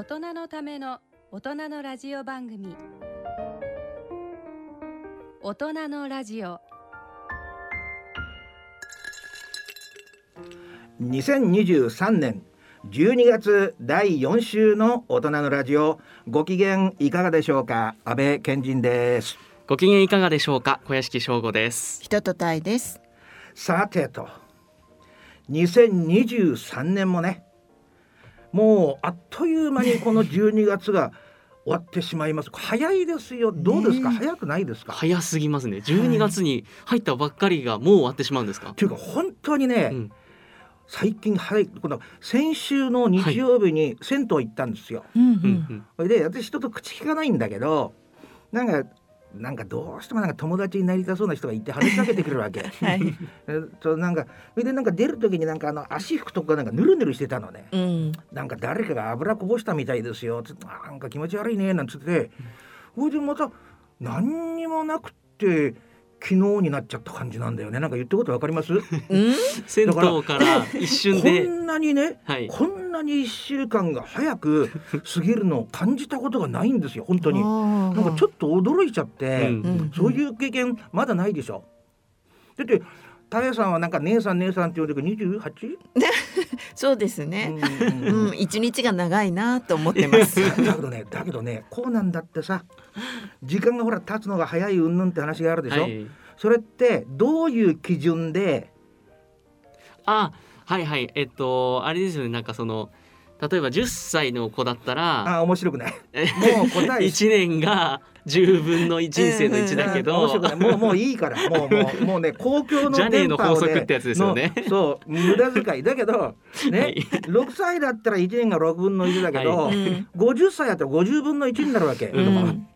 大人のための大人のラジオ番組。大人のラジオ。2023年12月第4週の大人のラジオ。ご機嫌いかがでしょうか？安倍健人です。ご機嫌いかがでしょうか？小屋敷翔吾です。人とたいです。さてと。2023年もねもうあっという間にこの12月が終わってしまいます。早いですよ。どうですか、ね早くないですか？早すぎますね。12月に入ったばっかりがもう終わってしまうんですか？っていうか本当にね、うん。最近早い。この先週の日曜日に銭湯行ったんですよ、うんううんん。それで私人と口聞かないんだけどなんかなんかどうしてもなんか友達になりたそうな人がいて話しかけてくるわけ。はい。えっとなんかそれでなんか出る時になんかあの足拭くとこがなんかぬるぬるしてたのね。うん。なんか誰かが油こぼしたみたいですよつってあなんか気持ち悪いねなんつってそれでまた何にもなくって昨日になっちゃった感じなんだよねなんか言ってることわかります？うん？銭湯から一瞬でこんなにねはいこんなに1週間が早く過ぎるのを感じたことがないんですよ本当に。ななんかちょっと驚いちゃって、そういう経験まだないでしょ。だってタヤさんはなんか姉さん姉さんって言うてく 28? そうですね。うんうん、一日が長いなと思ってます。だけどねだけどねこうなんだってさ時間がほら経つのが早いうんぬんって話があるでしょ、はい。それってどういう基準で？あはいはい。えっとあれですよね。なんかその例えば10歳の子だったらあ面白くない。え もう答え1年が10分の人生の1だけ面ど白くない。もうもういいから。もうもうもうね公共の電波を法則ってやつですよね。のそう。無駄遣い。だけど ね、はい。6歳だったら1年が6分の1だけど、はうん。50歳だったら50分の1になるわけ、うん。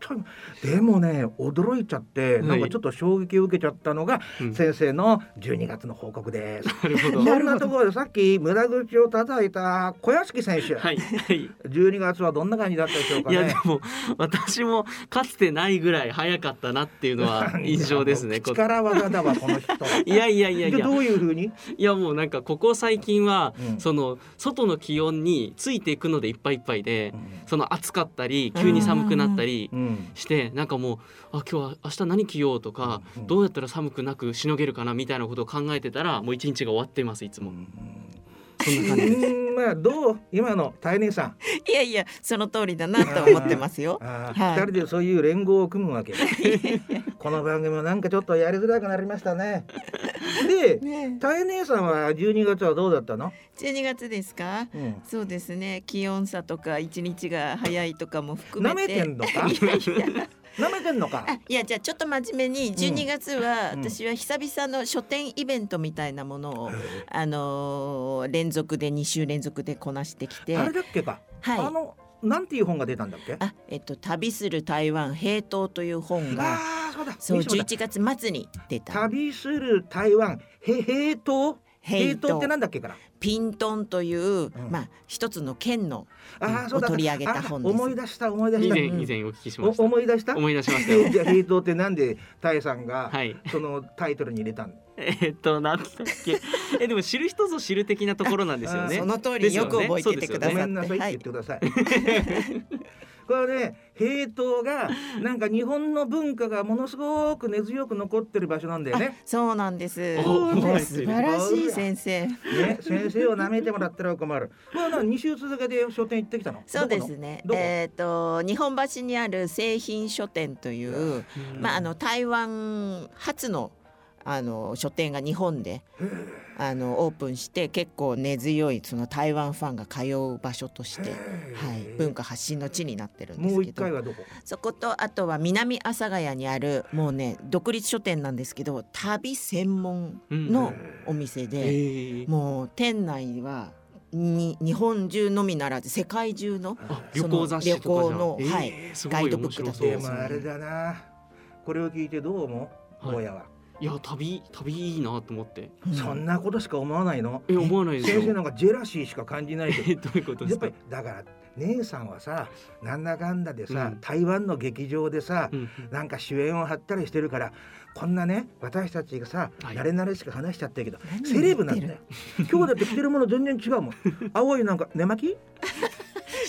でもね驚いちゃってなんかちょっと衝撃を受けちゃったのが、うん。先生の12月の報告です。なるほど。そんなところでさっき無駄口を叩いた小屋敷選手、はい。はい。12月はどんな感じだったでしょうかね。いやでも私もかつてないぐらい早かったなっていうのは印象ですね。こ力技だわこの人。いやいやいやいやでどういう風に？いやもうなんかここ最近は、うんその外の気温についていくのでいっぱいいっぱいで、うその暑かったり急に寒くなったりん。してなんかもうあ今日は明日何着ようとか、うんどうやったら寒くなくしのげるかなみたいなことを考えてたらもう一日が終わっていますいつも。そんな感じです。うんまあどう今の大姉さん。いやいや、その通りだなと思ってますよ。二人でそういう連合を組むわけ。この番組もなんかちょっとやりづらくなりましたね。で、ね、大姉さんは12月はどうだったの？12月ですか？うん。そうですね。気温差とか一日が早いとかも含舐めめて。てんのか？いやいや。舐めてんのか？あいやじゃあちょっと真面目に12月はうん私は久々の書店イベントみたいなものを、あのー連続で2週連続でこなしてきてあれだっけか？はいあのなんていう本が出たんだっけ？あえっと旅する台湾平等という本がああそうだ。そうそうだ11月末に出た旅する台湾へ平等平平等等ってなんだっけから？ピントンという、んまあ一つの県のああそうだ。を取り上げた本ですあ思い出した思い出した。以前以前お聞きしました。お思い出した？思い出しましたじゃあ平等ってなんでタイさんがはい。そのタイトルに入れたの？えーっとなんだっけ？えでも知る人ぞ知る的なところなんですよね。その通りよく覚えててくださって、ごめんなさいってはい言ってください。これね平等が なんか日本の文化がものすごく根強く残ってる場所なんだよね。そうなんです素晴らしい先生ね先生を舐めてもらったら困る。まあな二週続けて書店行ってきたの？そうで。すねえっ、と日本橋にある製品書店という、うんまああの台湾初のあの書店が日本であのオープンして結構根強いその台湾ファンが通う場所として、はい、文化発信の地になってるんですもうけど一回はどこ？そことあとは南阿佐ヶ谷にあるもうね独立書店なんですけど旅専門のお店えで、ーもう店内はに日本中のみならず世界中のあ旅行雑誌とかじゃんその旅行のえーはいガイドブックだったうでもあれだな。これを聞いてどう思う？はい大家は。いや旅旅いいなと思って。うんそんなことしか思わないの？え思わないですよ。先生なんかジェラシーしか感じないけど。え どういうことでやっぱすかり。だから姉さんはさなんだかんだでさ、うん台湾の劇場でさ、うんなんか主演を張ったりしてるからこんなね私たちがさ、はい慣れ慣れしく話しちゃってるけど何セレブなんだよ今日だって着てるもの全然違うもん青いなんか寝巻き？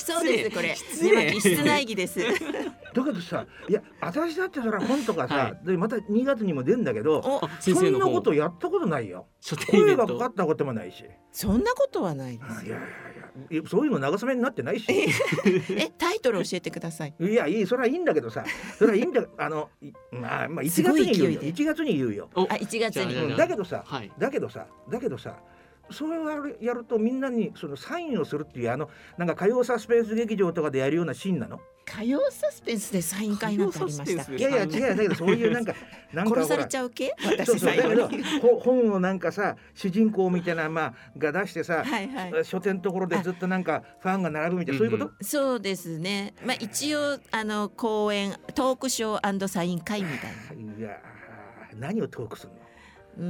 そうですこれ。寝巻き室内着です。だけどさいや私だってそれ本とかさ、でまた2月にも出るんだけどそんなことやったことないよ。声がかかったこともないし。そんなことはないであいやいすいや。そういうの慰めになってないし。えタイトル教えてください。いやいいそれはいいんだけどさそれはいいんだ あのいまあまあ1すごい月に言うよ。勢いで。1月に言うよ。おあ1月に。うん。だけどさはい。だけどさだけどさそれをやるやるとみんなにそのサインをするっていうあのなんか歌謡サスペンス劇場とかでやるようなシーンなの？歌謡サスペンスでサイン会なんてありました。っいけやいや違うだけどそういうなんか なんか殺されちゃう系？そう私最後そうだけど本をなんかさ主人公みたいなまあが出してさ、はいはい。書店のところでずっとなんかファンが並ぶみたいなそういうこと、うんそうですね。まあ一応あの公演トークショーサイン会みたいな。いや何をトークするの？う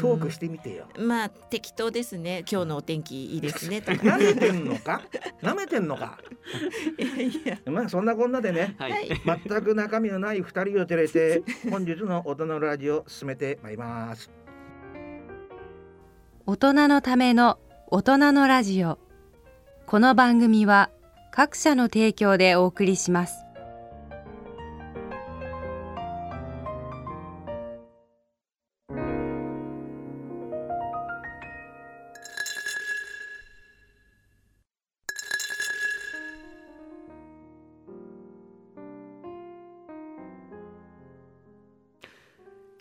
トークしてみてよ。まあ適当ですね。今日のお天気いいですねと。か舐めてんのか？舐めてんのか？いやいや。まあそんなこんなでねはい、はい。全く中身のない二人を照れて本日の音のラジオ進めてまいります。大人のための大人のラジオ。この番組は各社の提供でお送りします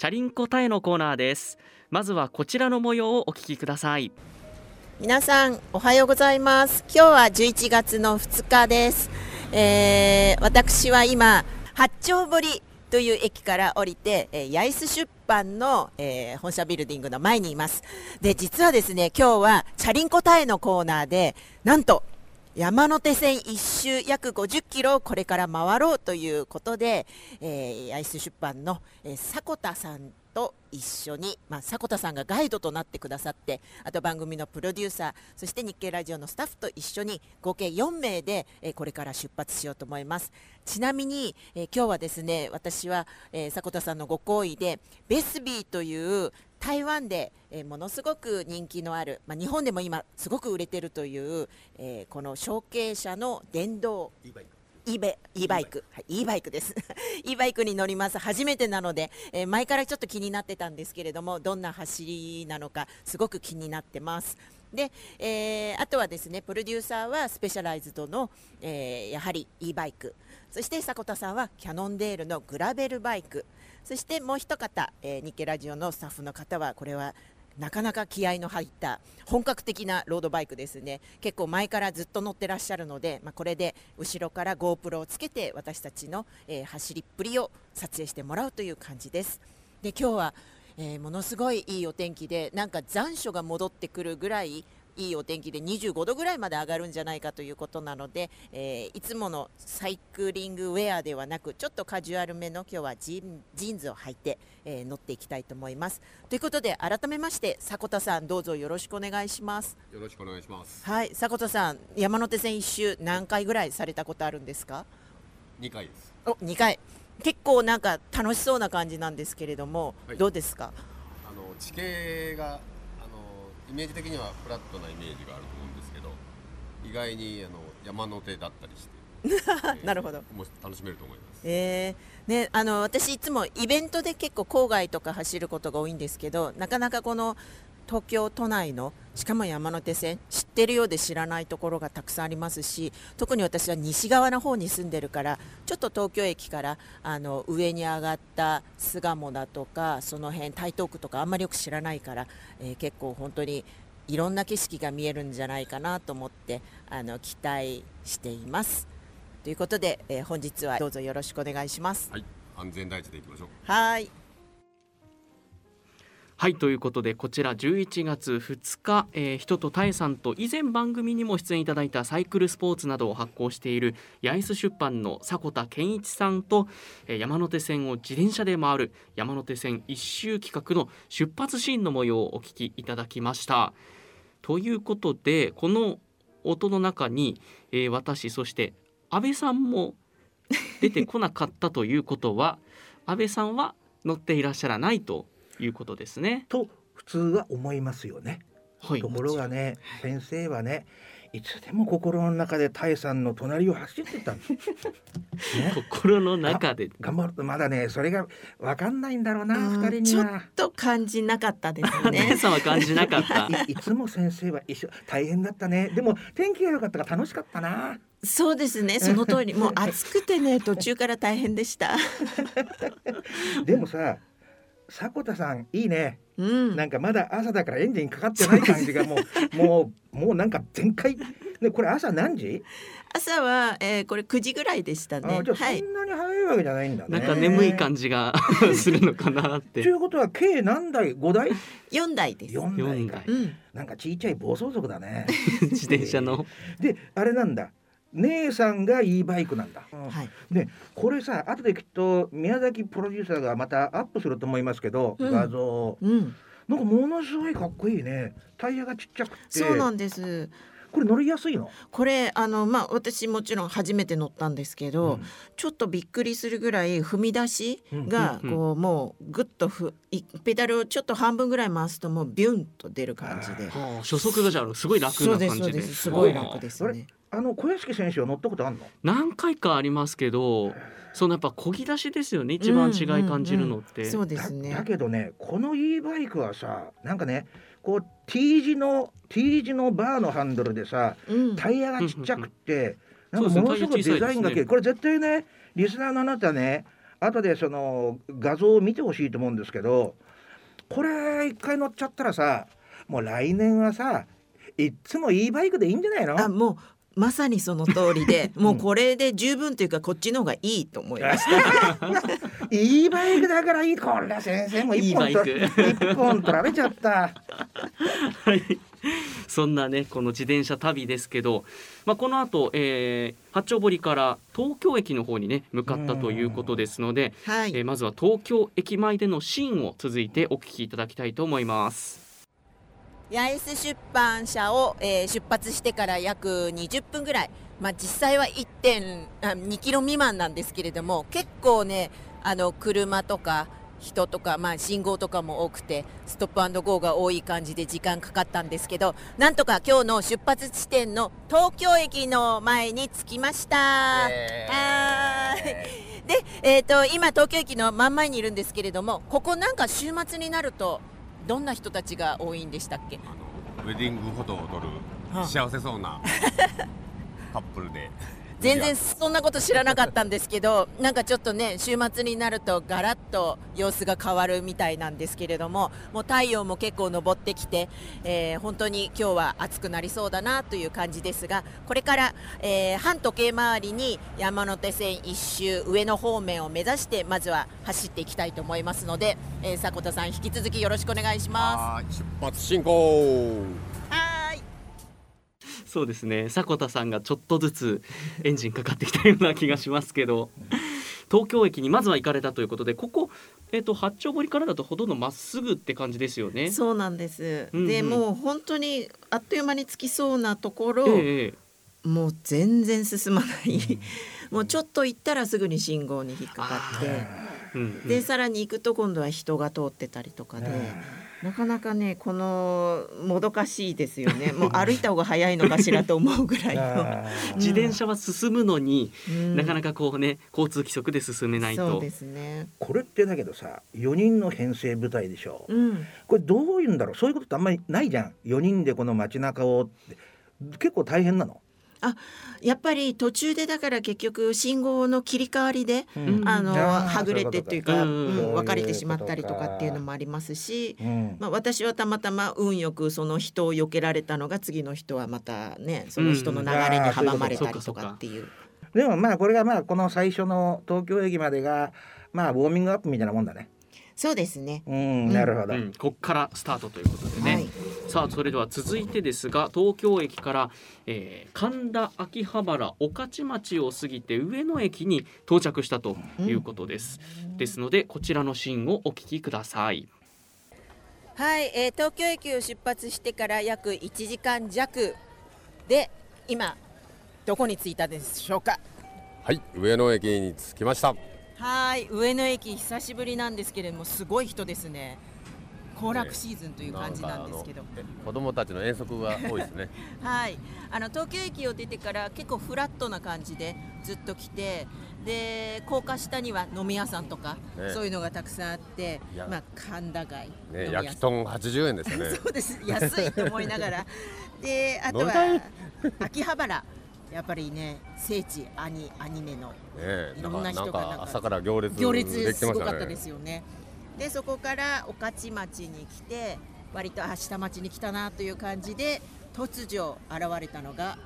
チャリンコタエのコーナーです。まずはこちらの模様をお聞きください。皆さんおはようございます。今日は11月の2日です、えー私は今八丁堀という駅から降りて、えー、八重洲出版の、えー本社ビルディングの前にいます。で実はですね今日はチャリンコタエのコーナーでなんと山手線一周約50キロをこれから回ろうということで、えー、八重洲出版の、えー迫田さんと一緒に、まあ、迫田さんがガイドとなってくださってあと番組のプロデューサーそして日経ラジオのスタッフと一緒に合計4名で、えーこれから出発しようと思います。ちなみに、えー今日はですね私は、えー迫田さんのご好意でベスビーという台湾で、えーものすごく人気のある、まあ、日本でも今すごく売れてるという、えーこの承継者の電動 e ベ e バイク、はい、e バイクです。e バイクに乗ります。初めてなので、えー前からちょっと気になってたんですけれども、どんな走りなのかすごく気になってます。で、えーあとはですね、プロデューサーはスペシャライズドの、えーやはり e バイク、そして迫田さんはキャノンデールのグラベルバイク、そしてもう一方、えー日経ラジオのスタッフの方はこれはなかなか気合の入った本格的なロードバイクですね。結構前からずっと乗ってらっしゃるので、まあ、これで後ろから GoPro をつけて私たちの、えー走りっぷりを撮影してもらうという感じです。で今日は、えーものすごいいいお天気でなんか残暑が戻ってくるぐらいいいお天気で25度ぐらいまで上がるんじゃないかということなので、えーいつものサイクリングウェアではなくちょっとカジュアルめの今日はジーンジーンズを履いて、えー乗っていきたいと思います。ということで改めまして迫田さんどうぞよろしくお願いします。よろしくお願いします。はい迫田さん山手線一周何回ぐらいされたことあるんですか？二回です。お2回結構なんか楽しそうな感じなんですけれども、はいどうですか？あの地形がイメージ的にはフラットなイメージがあると思うんですけど、意外にあの山の手だったりして、え ーなるほど。もう楽しめると思います。えーね、あの私いつもイベントで結構郊外とか走ることが多いんですけどなかなかこの東京都内のしかも山手線知ってるようで知らないところがたくさんありますし特に私は西側の方に住んでるからちょっと東京駅からあの上に上がった巣鴨だとかその辺台東区とかあんまりよく知らないから、えー結構本当にいろんな景色が見えるんじゃないかなと思ってあの期待しています。ということで、えー本日はどうぞよろしくお願いします。はい、安全第一でいきましょう。はい。はいということでこちら11月2日、えー、人とたえさんと以前番組にも出演いただいたサイクルスポーツなどを発行している八重洲出版の迫田健一さんと、えー山手線を自転車で回る山手線一周企画の出発シーンの模様をお聞きいただきました。ということでこの音の中に、えー私そして安倍さんも出てこなかったということは安倍さんは乗っていらっしゃらないということですね。と普通は思いますよね。はいところがね先生はねいつでも心の中でタイさんの隣を走ってたの。ね、心の中で頑張るまだねそれがわかんないんだろうなうん二人にちょっは。と感じなかったです姉ね。さんは感じなかったいいつも先生は一緒大変だったねでも天気が良かったから楽しかったなそうですね。その通り。もう暑くてね、途中から大変でした。でもさ迫田さんいいね。うん。なんかまだ朝だからエンジンかかってない感じがもうもうもうなんか全開。ねこれ朝何時、朝は、えー、これ9時ぐらいでしたね。あ。じゃあはい。そ。んなに早いわけじゃないんだね。なんか眠い感じが するのかなって。ということは計何台？5台？4台です。4台か。四台。うん。なんかちいちゃい暴走族だね。自転車の。であれなんだ姉さんが e バイクなんだ、はい。でこれさ後できっと宮崎プロデューサーがまたアップすると思いますけど、うん画像をうん。なんかものすごいかっこいいねタイヤがちっちゃくてそうなんです。これ乗りやすいの、これあのまあ私もちろん初めて乗ったんですけど、うん。ちょっとびっくりするぐらい踏み出しがうんうんこうもうぐっとふいペダルをちょっと半分ぐらい回すともうビュンと出る感じで。はあ初速がじゃあすごい楽な感じでそうですす。ごい楽ですあれ？ね。あの小屋敷選手は乗ったことあるの？何回かありますけどそのやっぱ漕ぎ出しですよね一番違い感じるのって、そうでだすね。だ。けどねこの e バイクはさなんかねこう T 字の T 字のバーのハンドルでさうん。タイヤがちっちゃくって、うんなんかものすごくデザインがそうですねタイヤ小さいね。これ絶対ねリスナーのあなたね後でその画像を見てほしいと思うんですけどこれ一回乗っちゃったらさもう来年はさいっつも e バイクでいいんじゃないの？あもうまさにその通りで もうこれで十分というかこっちの方がいいと思いました。e バイクだからいいこれ先生も一本 e バイ取ク一本取られちゃった。はい、そんなねこの自転車旅ですけど、まあ、この後、えー八丁堀から東京駅の方にね向かったということですので、はい。えーまずは東京駅前でのシーンを続いてお聞きいただきたいと思います。八重洲出版社を、えー出発してから約20分ぐらい、まあ、実際は1.2キロ未満なんですけれども結構ねあの車とか人とか、まあ、信号とかも多くてストップゴーが多い感じで時間かかったんですけどなんとか今日の出発地点の東京駅の前に着きました。はーい。で、えー、と今東京駅の真ん前にいるんですけれどもここなんか週末になるとどんな人たちが多いんでしたっけ？あのウェディングフォトを撮るはあ幸せそうなカップルで全然そんなこと知らなかったんですけどなんかちょっとね週末になるとガラッと様子が変わるみたいなんですけれどももう太陽も結構昇ってきて、えー本当に今日は暑くなりそうだなという感じですがこれから、えー反時計回りに山手線一周上野方面を目指してまずは走っていきたいと思いますので、えー迫田さん引き続きよろしくお願いしまはーい出発進行。そうですね。迫田さんがちょっとずつエンジンかかってきたような気がしますけど。東京駅にまずは行かれたということでここ、えっと八丁堀からだとほとんどまっすぐって感じですよね。そうなんです、うんうん。でもう本当にあっという間に着きそうなところ、ええもう全然進まない、もうちょっと行ったらすぐに信号に引っかかって。うんうん。でさらに行くと今度は人が通ってたりとかで、なかなかねこのもどかしいですよね。もう歩いた方が早いのかしらと思うぐらいの。自転車は進むのに、うん。なかなかこうね交通規則で進めないと。そうですね。これってだけどさ4人の編成部隊でしょ、うん、これどういうんだろう。そういうことってあんまりないじゃん。4人でこの街中をって。結構大変なの、やっぱり途中でだから結局信号の切り替わりで、ん。あのはぐれてっていうか、そうか。別れてしまったりとかっていうのもありますし、うん。まあ、私はたまたま運よくその人を避けられたのが次の人はまたねその人の流れに阻まれたりとかっていう。でもまあこれがまあこの最初の東京駅までがまあウォーミングアップみたいなもんだね。そうですね。うん。なるほど、うん、こっからスタートということでね、はいさあそれでは続いてですが東京駅から、えー神田秋葉原御徒町を過ぎて上野駅に到着したということです、ですのでこちらのシーンをお聞きください。はい、えー東京駅を出発してから約1時間弱で今どこに着いたでしょうか？はい上野駅に着きました。はい上野駅久しぶりなんですけれどもすごい人ですね行楽シーズンという感じなんですけど、え子供たちの遠足が多いですね。はい、あの東京駅を出てから結構フラットな感じでずっと来てで高架下には飲み屋さんとか、ね。そういうのがたくさんあってまあ神田街、ね焼き豚80円ですよね。そうです。安いと思いながら。であとは秋葉原。やっぱりね聖地アニアニメのねいろんな人が朝から行列行列てましたすごかったでねすよね。でそこから御徒町に来て割とあ下町に来たなという感じで突如現れたのが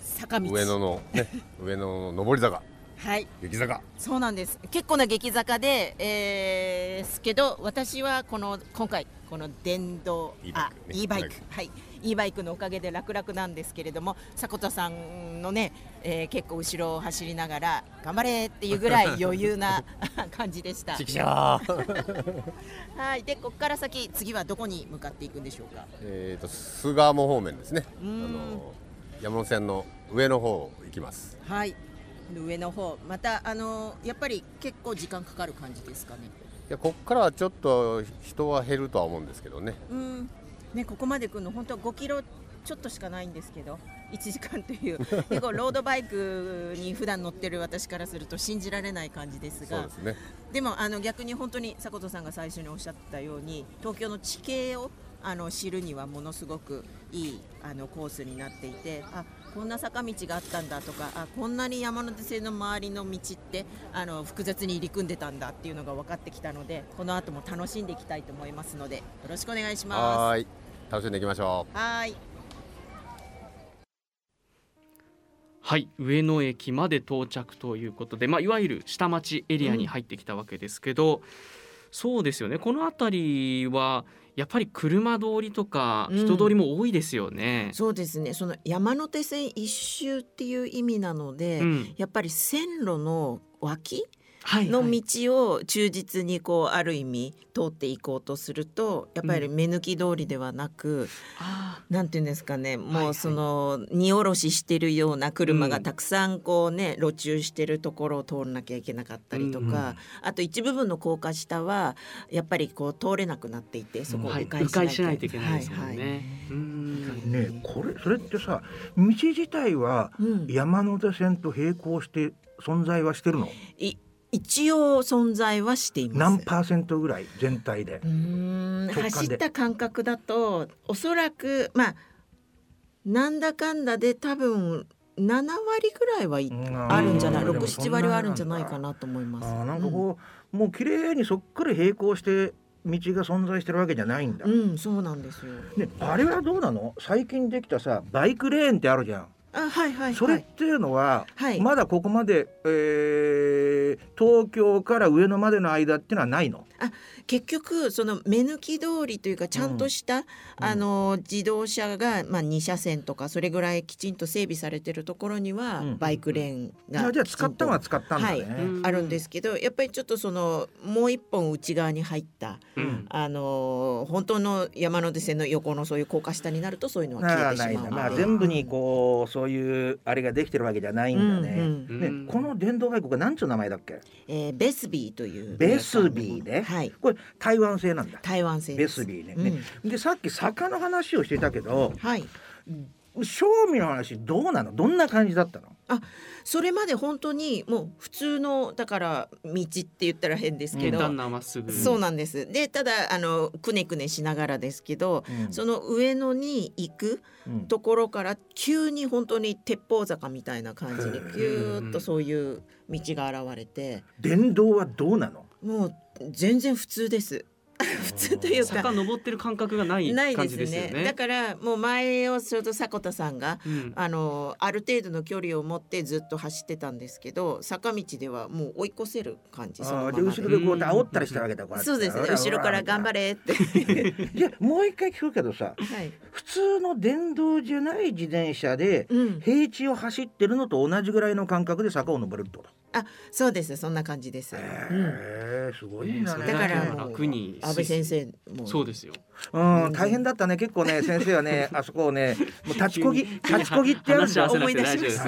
坂道。上野のね 上野の上り坂。はい。激坂。そうなんです。結構な激坂で、えー、すけど私はこの今回この電動 e あバイクね。e バイク e バイクはい e バイクのおかげで楽々なんですけれども迫田さんのね、えー、結構後ろを走りながら頑張れっていうぐらい 余裕な 感じでした。はいでここから先次はどこに向かっていくんでしょうか？えっと巣鴨方面ですね。あの山手線の上の方行きます。はい。上の方。またあのやっぱり結構時間かかる感じですかね？いやこっからはちょっと人は減るとは思うんですけどね。うんねここまで来るの本当は5キロちょっとしかないんですけど1時間という。結構ロードバイクに普段乗ってる私からすると信じられない感じですが。そうですね。でもあの逆に本当に迫田さんが最初におっしゃったように東京の地形をあの知るにはものすごくいいあのコースになっていてあこんな坂道があったんだとかあこんなに山手線の周りの道ってあの複雑に入り組んでたんだっていうのが分かってきたのでこの後も楽しんでいきたいと思いますのでよろしくお願いします。楽しんでいきましょう。はーい。はい。上野駅まで到着ということで、まあ、いわゆる下町エリアに入ってきたわけですけど、そうですよね。この辺りはやっぱり車通りとかうん。人通りも多いですよね。そうですね。その山手線一周っていう意味なので、うん。やっぱり線路の脇はいの道を忠実にこうある意味通っていこうとするとやっぱり目抜き通りではなく、あなんていうんですかねもうその荷下ろししてるような車がたくさんこうね路駐してるところを通らなきゃいけなかったりとか、うんうん。あと一部分の高架下はやっぱりこう通れなくなっていてそこをーはい、迂迂回回しないとしないといけないですもんね。はいはい。うん。ねこれそれってさ道自体はうん。山手線と並行して存在はしてるの？い一応存在はしています。何パーセントぐらい全体で。走った感覚だとおそらくまあなんだかんだで多分7割ぐらいはいうんあるんじゃない？うん。67割はあるんじゃないかなと思います。なんかこう、もう綺麗にそっくり並行して道が存在してるわけじゃないんだ、うん、うん、そうなんですよ。ね、あれはどうなの？最近できたさバイクレーンってあるじゃん、あはいはいはい。それっていうのは、はい。まだここまで、えー東京から上野までの間っていうのはないの？結局その目抜き通りというかちゃんとした、あの自動車がまあ2車線とかそれぐらいきちんと整備されてるところにはうん。バイクレーンがあじゃあ使ったのは使ったんだね、はいあるんですけどやっぱりちょっとそのもう一本内側に入ったうん。あの本当の山手線の横のそういう高架下になるとそういうのは消えてしまう。ので、まあ、全部にこうそういうあれができてるわけじゃないんだね。うんうんねうん。この電動バイクが何ちゅう名前だっけ？えーベスビーという。ベスビーね。はい。これ台湾製なんだ。台湾製ベスビーね,、うん。ねでさっき坂の話をしてたけどはい正味の話どうなの？どんな感じだったの？それまで本当にもう普通のだから道って言ったら変ですけど、平坦なまっすぐ。そうなんです。でただあのくねくねしながらですけど、うん。その上野に行くうん。ところから急に本当に鉄砲坂みたいな感じでへえピューッとそういう道が現れて。電動はどうなの？もう全然普通です 普通というか坂登ってる感覚がないないで感じすねですよね。だからもう前をちょうど迫田さんがうん。あのある程度の距離を持ってずっと走ってたんですけど坂道ではもう追い越せる感じ。そのまま。で後ろでこうやって煽ったりしたわけだこやってそうですね。後ろから頑張れって。じゃあもう一回聞くけどさ はい、普通の電動じゃない自転車でうん、平地を走ってるのと同じぐらいの感覚で坂を登れるってこと？そうです。そんな感じです、えすごいんだね。だからもう楽に安倍先生も。そうですよ。うん大変だったね。結構ね先生はね あそこをねもう立ちこぎ立ちこぎってやるんだ。話し合わせなくて大丈夫です。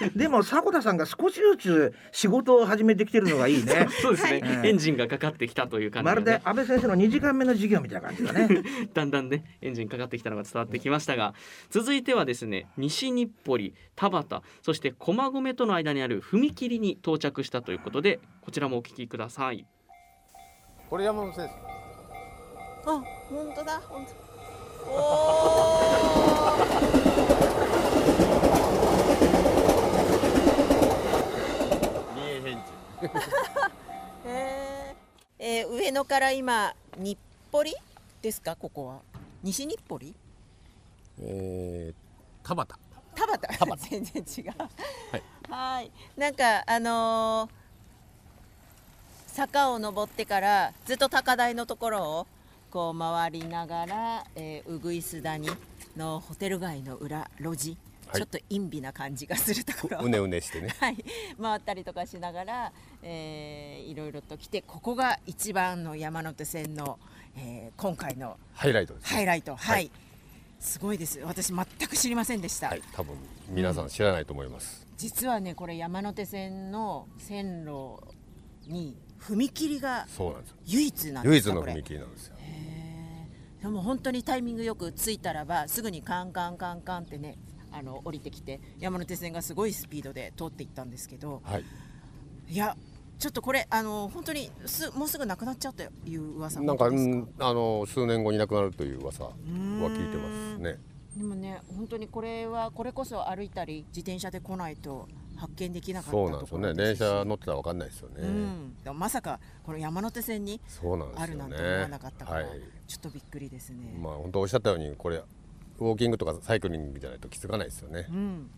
ねでも迫田さんが少しずつ仕事を始めてきてるのがいいね。そうですね、はい。エンジンがかかってきたという感じまるで安倍先生の2時間目の授業みたいな感じだね。だんだんねエンジンかかってきたのが伝わってきましたが。続いてはですね西日暮里田端そして駒込との間にある踏切に到着したということでこちらもお聞きください。これ山本先生。あ本当だ。本当。お三重返事ーへー。えー上野から今日暮里ですか？ここは。西日暮里？えー、田端田端 全然違う。はいなんかあのー坂を登ってからずっと高台のところをこう回りながら、えー、うぐいす谷のホテル街の裏路地、はい。ちょっと陰微な感じがするところ。をうねうねしてね。はい、回ったりとかしながら、えーいろいろと来てここが一番の山手線の、えー今回のハイライトです、ね、ハイライト、はい。はい。すごいです。私全く知りませんでした、はい。多分皆さん知らないと思います、実はねこれ山手線の線路に踏切がそうなんですよ。唯一なんです唯一の踏切なんですよ。でも本当にタイミングよく着いたらばすぐにカンカンカンカンってねあの降りてきて山手線がすごいスピードで通っていったんですけどはい。いやちょっとこれあの本当にすもうすぐなくなっちゃうという噂なんかあの数年後になくなるという噂は聞いてますねでもね本当にこれはこれこそ歩いたり自転車で来ないと発見できなかったそうなんですよね。電車乗ってたら分かんないですよね、うん、でもまさかこの山手線にあるなんて思わなかったから、はい。ちょっとびっくりですね。まあ本当おっしゃったようにこれウォーキングとかサイクリングじゃないと気づかないですよね。うん、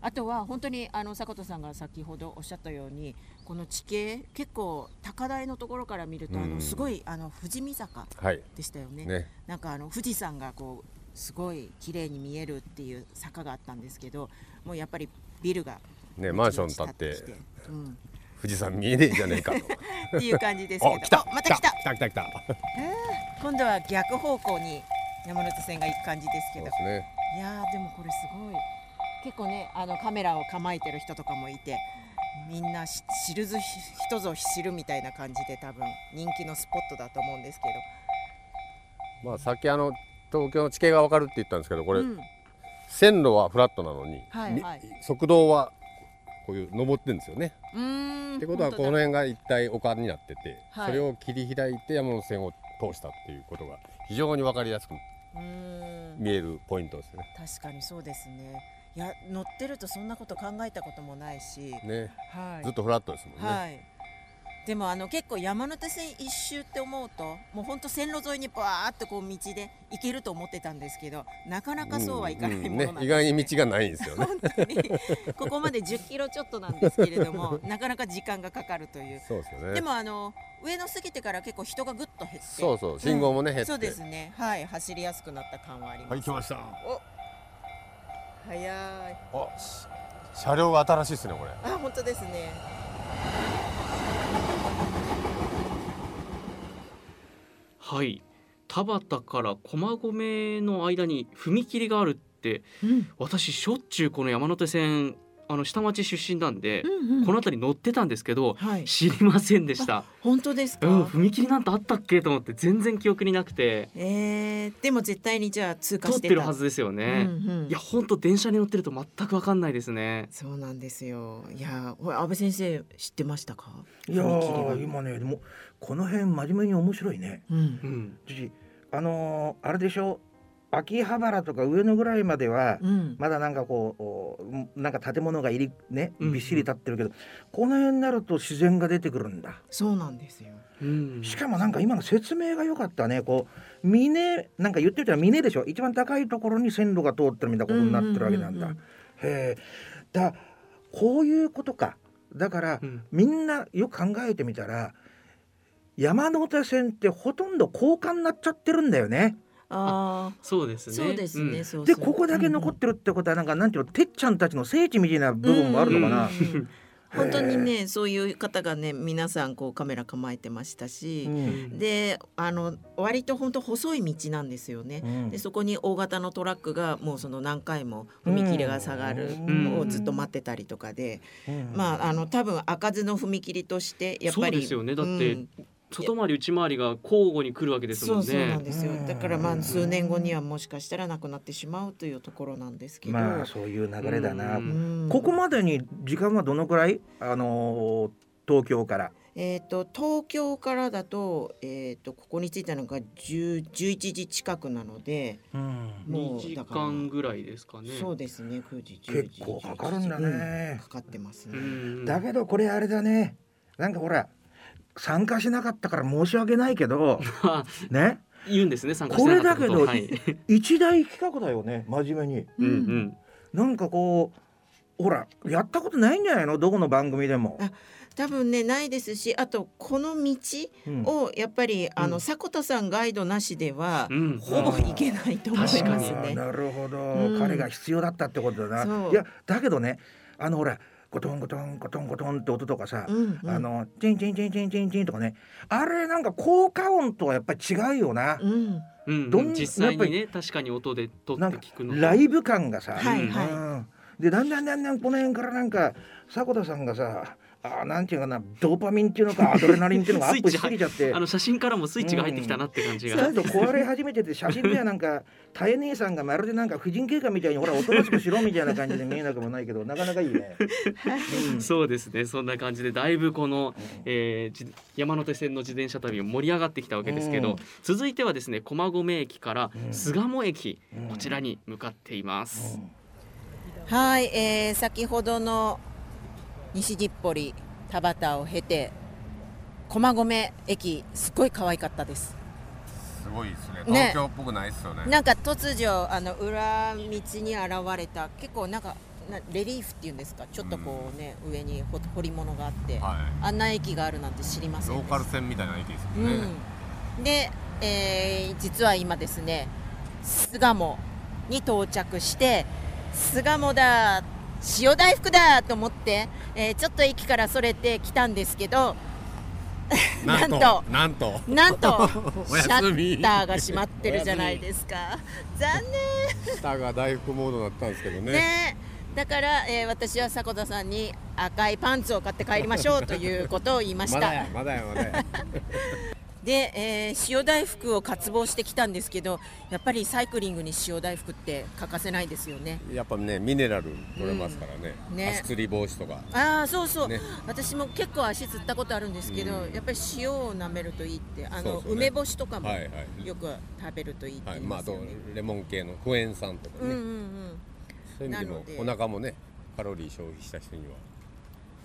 あとは本当にあの坂戸さんが先ほどおっしゃったようにこの地形結構高台のところから見ると、あうん。のすごいあの富士見坂はい。でしたよね。ね。なんかあの富士山がこうすごい綺麗に見えるっていう坂があったんですけどもうやっぱりビルがねマンション建ってうん、富士山見えねえじゃねえかと。っていう感じですけど。お来た。あまた来た。来た来た来た。今度は逆方向に山手線が行く感じですけど。ね。いやーでもこれすごい。結構ねあのカメラを構えてる人とかもいてみんなし知るず人ぞ知るみたいな感じで多分人気のスポットだと思うんですけまあさっきあの東京の地形が分かるって言ったんですけどこれ、ど、うん。線路はフラットなのに、にはいはい。速道はこういう登ってるんですよね。ってことはこの辺が一体丘になってて、はい。それを切り開いて山手線を通したっていうことが非常に分かりやすく見えるポイントですね。確かにそうですね。いや乗ってるとそんなこと考えたこともないし、ね、はい。ずっとフラットですもんね。はいでもあの結構山手線一周って思うともうほんと線路沿いにバーってこう道で行けると思ってたんですけどなかなかそうはいかないものなんです、うんね、意外に道がないんですよね。本当に。ここまで10キロちょっとなんですけれどもなかなか時間がかかるという。そうですよね。でもあの上野過ぎてから結構人がぐっと減って。そうそう信号もね、減って。そうですね。はい走りやすくなった感はあります、はい来ました。お。早い。あ、し車両が新しいですねこれ。あ本当ですねはい。田端から駒込の間に踏切があるってうん。私しょっちゅうこの山手線あの下町出身なんで、うんうん。この辺り乗ってたんですけどはい。知りませんでした。本当ですか、うん、踏切なんてあったっけと思って全然記憶になくて。えー、でも絶対にじゃあ通過通っしててるはずですよね。うんうん。いや本当電車に乗ってると全くわかんないですね。そうなんですよ。いや安倍先生知ってましたか？いや踏切はー今ねでもこの辺真面目に面白いね。うん。うん、私あのーあれでしょ？秋葉原とか上野ぐらいまでは、うん。まだなんかこうおなんか建物が入りねうんびっしり立ってるけど、この辺になると自然が出てくるんだ。そうなんですよ。うん、しかもなんか今の説明が良かったね。こう峰なんか言ってみたら峰でしょ？一番高いところに線路が通ってるみたいなことになってるわけなんだ。うんうん。へえ。だこういうことか。だから、うん。みんなよく考えてみたら山手線ってほとんど高架になっちゃってるんだよね。ああそうですね。そうですね、うん。でここだけ残ってるってことはなんかなんていうのてっちゃんたちの聖地みたいな部分もあるのかな。本当にねそういう方がね皆さんこうカメラ構えてましたし、うん。であの割と本当細い道なんですよね。うん。でそこに大型のトラックがもうその何回も踏切が下がるうん。のをずっと待ってたりとかで、うん。まああの多分開かずの踏切としてやっぱりそうですよね。だってうん外回り内回りが交互に来るわけですもんそうそうなんね。ですよ。うん。だからまあ数年後にはもしかしたらなくなってしまうというところなんですけど、まあそういう流れだな、ここまでに時間はどのくらいあのー東京から？えー、と東京からだと,、えー、とここに着いたのが10 11時近くなので、うん。2時もうだから間ぐらいですかね。そうですね。9時10時結構かかるんだね。うんかかってますうね、ん。だけどこれあれだね。なんかほら参加しなかったから申し訳ないけどあ ね？言うんですね参加してなかったこと。これだけどはい。一大企画だよね真面目に。うんうん。なんかこうほらやったことないんじゃないの？どこの番組でも、あ多分ねないですしあとこの道うん。をやっぱり、あうん。の迫田さんガイドなしでは、うん。ほぼ行けないと思いますね。なるほど、うん。彼が必要だったってことだそなう。いやだけどねあのほらゴトンゴトンゴトンゴトンって音とかさ、うんうん。あのチンチンチンチンチンチンとかね。あれなんか効果音とはやっぱり違うよな、うん。うんどん実際にね確かに音で撮ってなんか聞くのライブ感がさ、はいはい。うん。でだんだんだんだんこの辺からなんか迫田さんがさあーなんていうかなドーパミンっていうのか アドレナリンっていうのがアップしすぎちゃって。あの写真からもスイッチが入ってきたなって感じちが。ょっと壊れ始めてて写真ではなんか タエ姉さんがまるでなんか婦人警官みたいにほらおとなしくしろみたいな感じで見えなくもないけどなかなかいいね。う んそうですねそんな感じでだいぶこの、えーじ山手線の自転車旅も盛り上がってきたわけですけど、うん。続いてはですね駒込駅からうん。巣鴨駅、うん。こちらに向かっています。はい、えー、先ほどの西日暮里田端を経て駒込駅すごい可愛かったです。すごいですね。ね。東京っぽくないですよね。なんか突如あの裏道に現れた結構なんかなレリーフっていうんですか？ちょっとこうね、上にほ彫り物があって、はあんな駅があるなんて知りまいせんローカル線みたいな駅ですよね、うん、で、えー実は今ですね巣鴨に到着して巣鴨だ塩大福だと思って、えーちょっと駅からそれてきたんですけどなんとなんとなんと。おシャッターが閉まってるじゃないですか。残下が大福モードになったんですけど念ね。ね。だから、えー私は迫田さんに赤いパンツを買って帰りましょうということを言いました。まだやまだやまだや で、えー塩大福を渇望してきたんですけどやっぱりサイクリングに塩大福って欠かせないですよね。やっぱねミネラル取れますからね,、うん。ね。足つり防止とか。ああそうそう、ね。私も結構足つったことあるんですけど、うん。やっぱり塩を舐めるといいってあのね。梅干しとかもはいはい。よく食べるといいってはいまあ、あと言い。ますよね、レモン系のクエン酸とかね、うんうんうん。そういう意味でもお腹もねカロリー消費した人には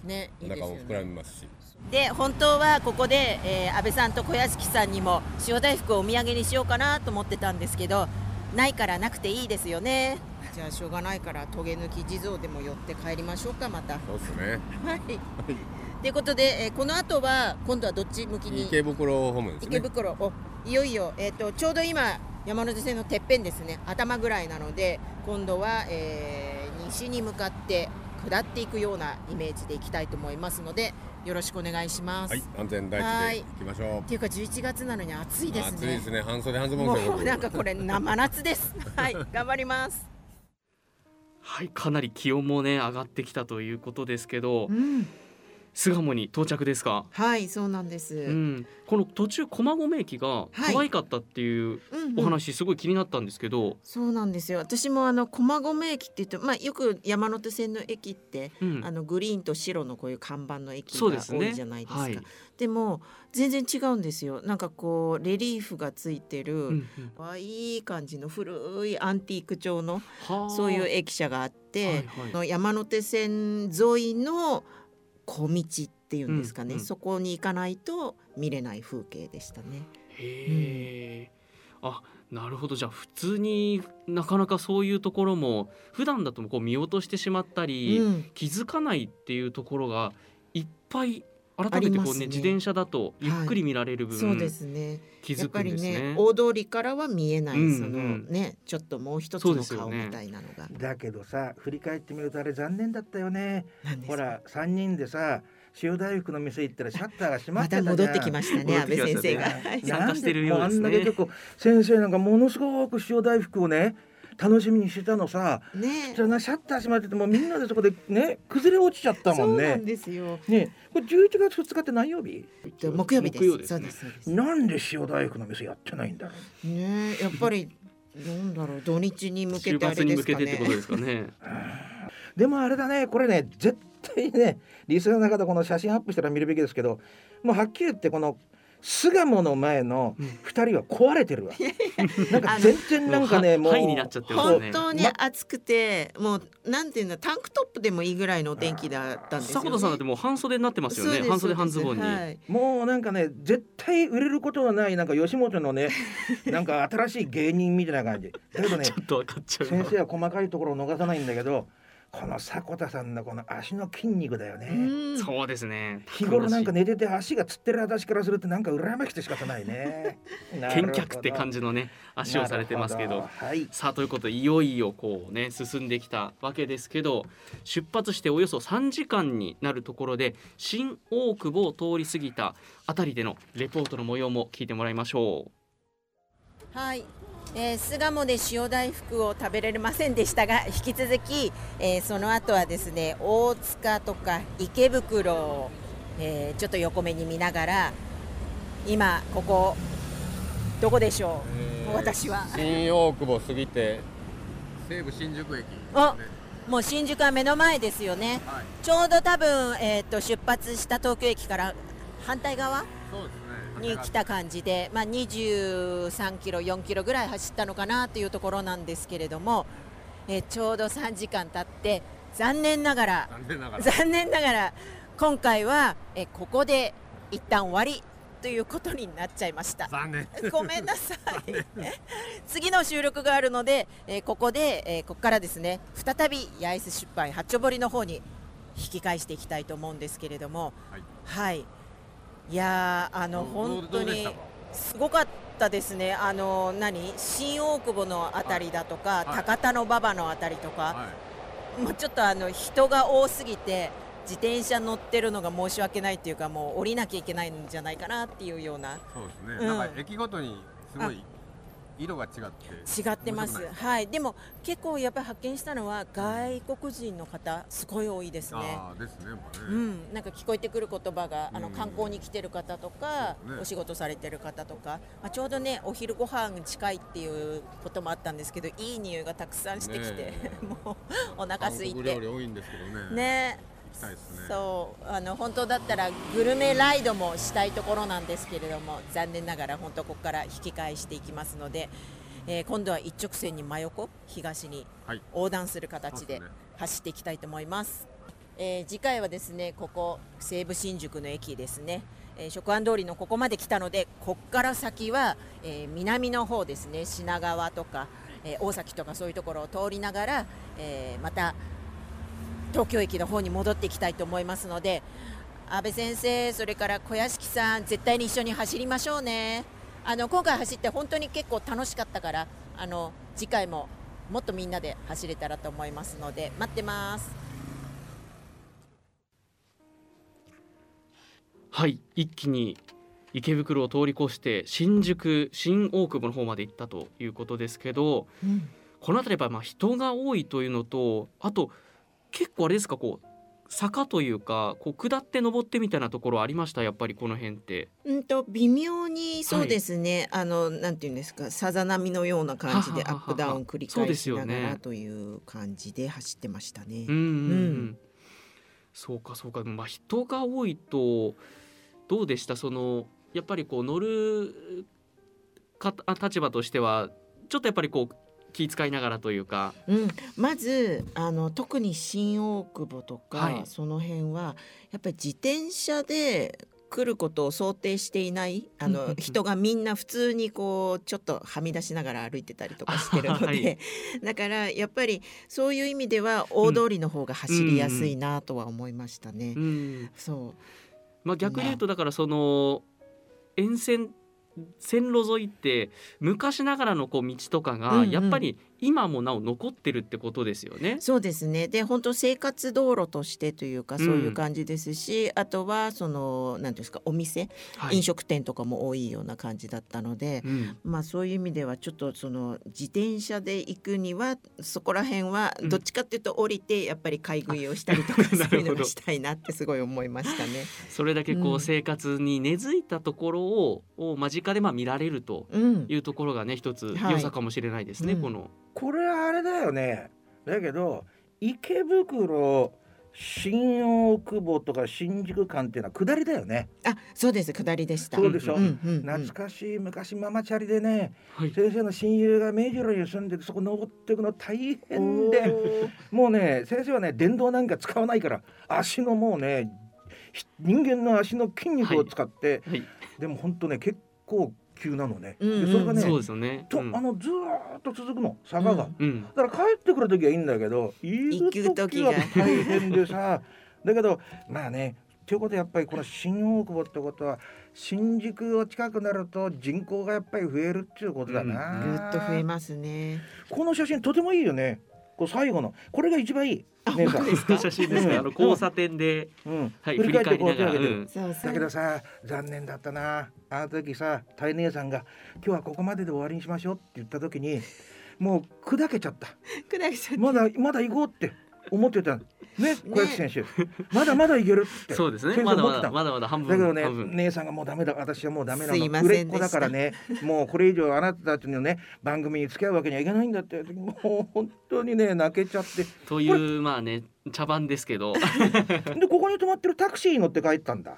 ねいお腹も膨らみねますしで本当はここで、えー安倍さんと小屋敷さんにも塩大福をお土産にしようかなと思ってたんですけどないからなくていいですよね。じゃあしょうがないからトゲ抜き地蔵でも寄って帰りましょうかまた。そうですね。はい。とい。うことで、えーこの後は今度はどっち向きに？池袋ホームですね。池袋。おいよいよ、えー、とちょうど今山手線のてっぺんですね。頭ぐらいなので今度は、えー西に向かって下っていくようなイメージでいきたいと思いますのでよろしくお願いします。はい安全第はい一で行きましょうっていうか11月なのに暑いですね。暑いですね半袖半ズボンもうなんかこれ生夏です。はい頑張ります。はいかなり気温もね上がってきたということですけどうん、巣鴨に到着ですか、はいそうなんです。うん、この途中駒込駅が可愛かったっていううんうん。お話すごい気になったんですけど、そうなんですよ。私もあの駒込駅って言うと、まあ、よく山手線の駅って、うん。あのグリーンと白のこういう看板の駅が多いじゃないですか。はい。でも全然違うんですよ。なんかこうレリーフがついてる、うんうん。可愛い感じの古いアンティーク調のはあ。そういう駅舎があって、はいはい。あの山手線沿いの小道っていうんですかね、うんうん。そこに行かないと見れない風景でしたね。へえ、あなるほど。じゃあ普通になかなかそういうところも普段だとこう見落としてしまったり、うん。気づかないっていうところがいっぱい改めてこうねね自転車だとゆっくり見られる分、そうですね。気づやっぱりくんですね。ね大通りからは見えない、うんうん。そのねちょっともう一つの顔みたいなのが、だけどさ振り返ってみるとあれ残念だったよね。ほら3人でさ塩大福の店行ったらシャッターが閉ままってたじゃん。た戻ってきましたね安倍先生が。参加してるようですね。なんもあんだけ結構先生なんかものすごく塩大福をね楽しみにしてたのさねじゃあなシャッター閉まっててもうみんなでそこでね崩れ落ちちゃったもんねそうなんですよ。ねこれ11月2日って何曜日？で木曜日です。木曜ですねそうです。なんで塩大福の店やってないんだろうねやっぱりなんだろう土日に向け週てあれですか向けてってことね。ですかね でもあれだねこれね絶対ねリスナーの方この写真アップしたら見るべきですけどもうはっきり言ってこの巣鴨の前の2人は壊れてるわ。なんか全然なんかねもう本当に暑くてもうなんていうのタンクトップでもいいぐらいのお天気だったんですよね。迫田さんだってもう半袖になってますよね。半袖半ズボンに、はい。もうなんかね絶対売れることのないなんか吉本のね なんか新しい芸人みたいな感じ。だけどね ちょっと分かっちゃう先生は細かいところを逃さないんだけどこの迫田さんのこの足の筋肉だよね。うん。そうですね。日頃なんか寝てて足がつってる私からするとなんか羨ましくて仕方ないね。見客って感じのね足をされてますけど。なるほはい。さあということでいよいよこうね進んできたわけですけど出発しておよそ3時間になるところで新大久保を通り過ぎたあたりでのレポートの模様も聞いてもらいましょはい、えー、巣鴨で塩大福を食べれませんでしたが 引き続き、えーその後はですね大塚とか池袋を、えーちょっと横目に見ながら今ここどこでしょう、私は。新大久保過ぎて西武新宿駅。ねあもう新宿は目の前ですよね。はい。ちょうど多分、えー、と出発した東京駅から反対側？そうですねに来た感じで、まあ、23キロ、4キロぐらい走ったのかなというところなんですけれども、えーちょうど3時間経って残念ながら残念ながら。今回は、えーここで一旦終わりということになっちゃいました。残念。ごめんなさい。次の収録があるので、えーここで、えーここからですね再び八重洲出版八丁堀の方に引き返していきたいと思うんですけれどもはい。はいいやーあの本当にすごかったですね。あの何？新大久保のあたりだとか、はい。高田の馬場のあたりとか、はい。もうちょっとあの人が多すぎて自転車乗ってるのが申し訳ないっていうかもう降りなきゃいけないんじゃないかなっていうような。そうですね、うん。なんか駅ごとにすごい色が違って。違ってます。はい。でも結構やっぱり発見したのは外国人の方すごい多いですね。ああですねね、うん、なんか聞こえてくる言葉があのうん。観光に来てる方とか、ね。お仕事されてる方とか、まあ、ちょうどねお昼ご飯近いっていうこともあったんですけどいい匂いがたくさんしてきて、ね もうお腹韓空いて。国料理多いんですけどねきたいですね。そうあの本当だったらグルメライドもしたいところなんですけれども残念ながら本当ここから引き返していきますので、えー今度は一直線に真横東にはい。横断する形で走っていきたいと思います。えー次回はですねここ西武新宿の駅ですね、えー、食安通りのここまで来たのでこっから先は、えー南の方ですね。品川とか、えー大崎とかそういうところを通りながら、えーまた東京駅の方に戻っていきたいと思いますので安倍先生それから小屋敷さん絶対に一緒に走りましょうね。あの今回走って本当に結構楽しかったからあの次回ももっとみんなで走れたらと思いますので待ってます。はい一気に池袋を通り越して新宿新大久保の方まで行ったということですけどこの辺りやっぱまあ人が多いというのとあと結構あれですかこう坂というかこう下って登ってみたいなところありました？やっぱりこの辺って。うんと微妙にそうですね、あのなんていうんですかさざ波のような感じでアはははは。ップダウン繰り返しながすよねらという感じで走ってましたね。うん。そうかそうか。まあ人が多いとどうでした？そのやっぱりこう乗るかあ立場としてはちょっとやっぱりこう気遣いながらというか。うん、まずあの特に新大久保とか、はい。その辺はやっぱり自転車で来ることを想定していないあうんうんうん。の人がみんな普通にこうちょっとはみ出しながら歩いてたりとかしてるので、はい。だからやっぱりそういう意味では大通りの方が走りやすいなとは思いましたね。うん。そう。まあ逆に言うとだからその沿線線路沿いって昔ながらのこう道とかうんがうんやっぱり今もなお残ってるってことですよね。そうですね。で本当生活道路としてというかうん。そういう感じですし、あとはその何ていうんですかお店、はい。飲食店とかも多いような感じだったので、うん。まあそういう意味ではちょっとその自転車で行くにはそこら辺はうん。どっちかっていうと降りてやっぱり買い食いをしたりとかそういうのがしたいなってすごい思いましたね。それだけこううん生活に根付いたところをを間近でまあ見られるとうん、いうところがね一つはい。良さかもしれないですね、うん。この。これあれだよね。だけど池袋新大久保とか新宿間っていうのは下りだよね。あそうです。下りでした。そうでしょ、うんうんうん。懐かしい昔ママチャリでねはい。先生の親友が明治路に住んでてそこ登っていくの大変おでー。もうね先生はね電動なんか使わないから足のもうねひ人間の足の筋肉を使って、はい、でも本当ね結構急なのね、うんうん。でそれがねそうですよね。と、うん。あのずーっと続くの。坂が、うんうん、だから帰ってくる時はいいんだけど行く時は大変でさ。だけどまあねということはやっぱりこの新大久保ってことは新宿を近くなると人口がやっぱり増えるっていうことだな、うん。ぐっと増えますね。この写真とてもいいよねこう最後のこれが一番いい。姉さん。この写真ですね。うん。あの交差点で、うん、はい、振り返って振りながら、こう手を挙げてうん。そうそう。だけどさ残念だったな。あの時さ大姉さんが「今日はここまでで終わりにしましょう」って言った時にもう砕けちゃった。くらいさんまだまだ行こうって思ってたね小雪選手、まだまだいけるって。そうですね。先まだまだまだまだ半分。だけどね姉さんがもうダメだ。私はもうダメなすいまの売れっ子だからね。もうこれ以上あなたたちのね番組に付き合うわけにはいけないんだって。もう本当にね泣けちゃって。というまあね茶番ですけど、でここに止まってるタクシーに乗って帰ったんだ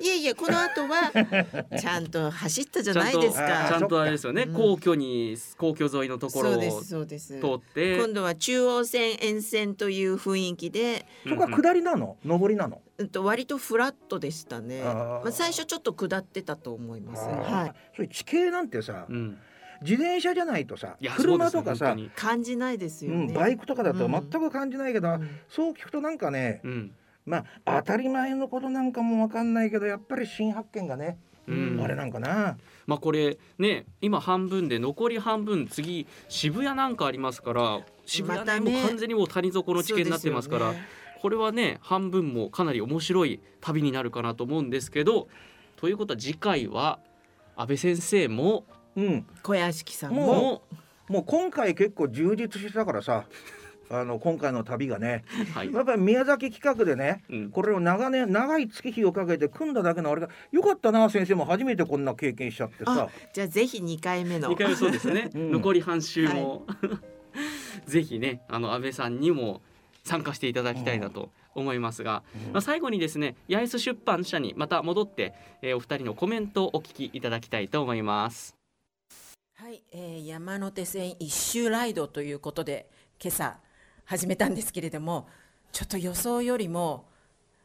いえいえこの後は ちゃんと走ったじゃないですか。あーゃんとあれですよね。うん皇居に皇居沿いのところを。通って、今度は中央線沿線という雰囲気で、そこは下りなの？上りなの？うんと割とフラットでしたね。あーまあ最初ちょっと下ってたと思います。はい。そういう地形なんてさ、うん、自転車じゃないとさ車とかさ感じないですようん、ね。バイクとかだとうん全く感じないけど、うんそう聞くとなんかねうん、まあ当たり前のことなんかもわかんないけどやっぱり新発見がね、うん。あれなんかな。まあこれね今半分で残り半分次渋谷なんかありますから渋谷ねもう完全にもう谷底の地形になってますからねこれはね半分もかなり面白い旅になるかなと思うんですけどということは次回は安倍先生もうん。小屋敷さんも。もう今回結構充実してたからさあの今回の旅がねはい、やっぱり宮崎企画でねうん、これを長年長い月日をかけて組んだだけのあれがよかったな先生も初めてこんな経験しちゃってさ。じゃあぜひ2回目の。2回目そうですね、うん。残り半周も、ぜひねあの安倍さんにも参加していただきたいなと思いますが、うん。まあ、最後にですね八重洲出版社にまた戻って、えーお二人のコメントをお聞きいただきたいと思います。はい、えー山手線一周ライドということで今朝始めたんですけれどもちょっと予想よりも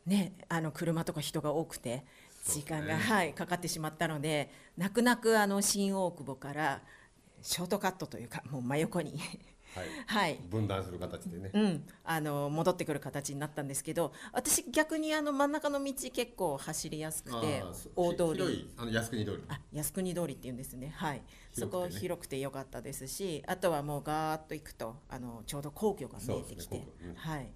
ねあの車とか人が多くて時間が、はい、かかってしまったので泣く泣くあの新大久保からショートカットというかもう真横にはい、はい。分断する形でね。うん、あの戻ってくる形になったんですけど私逆にあの真ん中の道結構走りやすくて大通り。あの靖国通り。あ靖国通りっていうんですね。はいそこ広くて良かったですしあとはもうガーッと行くとあのちょうど皇居が見えてきて、ねうんはい。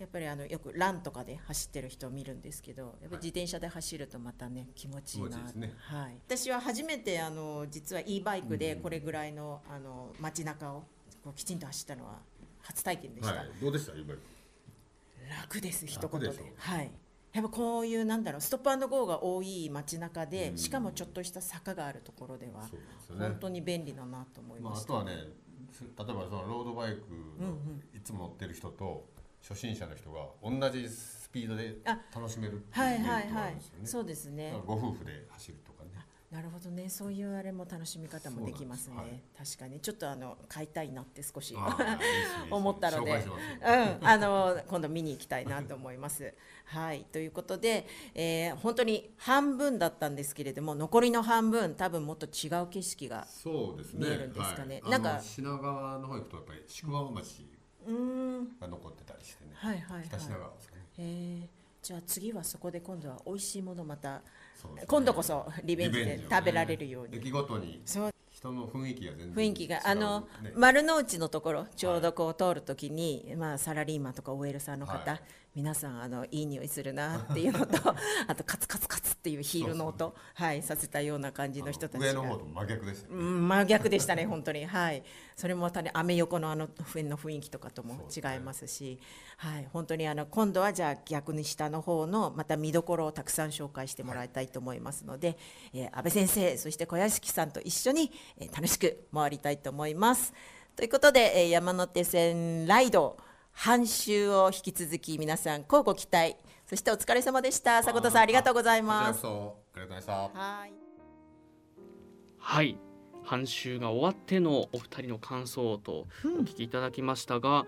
や。っぱりあのよくランとかで走ってる人を見るんですけどやっぱり自転車で走るとまたね気持ちいいな。ね。はい、私は初めてあの実は e バイクでこれぐらいの,、あの街中をこうきちんと走ったのは初体験でした、はい、どうでした？今。楽です一言で。はいやっぱこういうなんだろうストップゴーが多い街中で、しかもちょっとした坂があるところでは、ね。本当に便利だなと思いまあ、ました、あとはね、す例えばそのロードバイクのいつも乗ってる人と初心者の人が同じスピードであ楽しめるっていうはいメリッはいはいトがあるんですよね。そうですねご夫婦で走る。なるほどね。そういうあれも楽しみ方もできますね。そうなんです確かに。ちょっとあの買いたいなって少し思ったので。うん、あの今度見に行きたいなと思います。はい。ということで、えー本当に半分だったんですけれども残りの半分多分もっと違う景色が。見えるんですかね。はい、なんか品川の方行くとやっぱり宿場町が残ってたりしてね。はいはいはい。北品川ですかね。えー。じゃあ次はそこで今度は美味しいものまた今度こそリベンジで食べられるように。人の雰囲気が全然雰囲気があの、ね。丸の内のところちょうどこう通るときに、まあ、サラリーマンとか OL さんの方、はい皆さんあのいい匂いするなっていうのと あとカツカツカツっていうヒールの音はい、させたような感じの人たちが。上の方と真逆でしたよね。うん真逆でしたね本当に。はい。それもまたねアメ横のあの辺の雰囲気とかとも違いますし。はい。本当にあの今度はじゃあ逆に下の方のまた見どころをたくさん紹介してもらいたいと思いますので、えー安倍先生そして小屋敷さんと一緒に、えー楽しく回りたいと思います。ということで、えー山手線ライド半周を引き続き皆さん乞うご期待。そしてお疲れ様でした。迫田さんありがとうございます。こちらこそありがとうございました。はい。はい半周が終わってのお二人の感想とお聞きいただきましたが、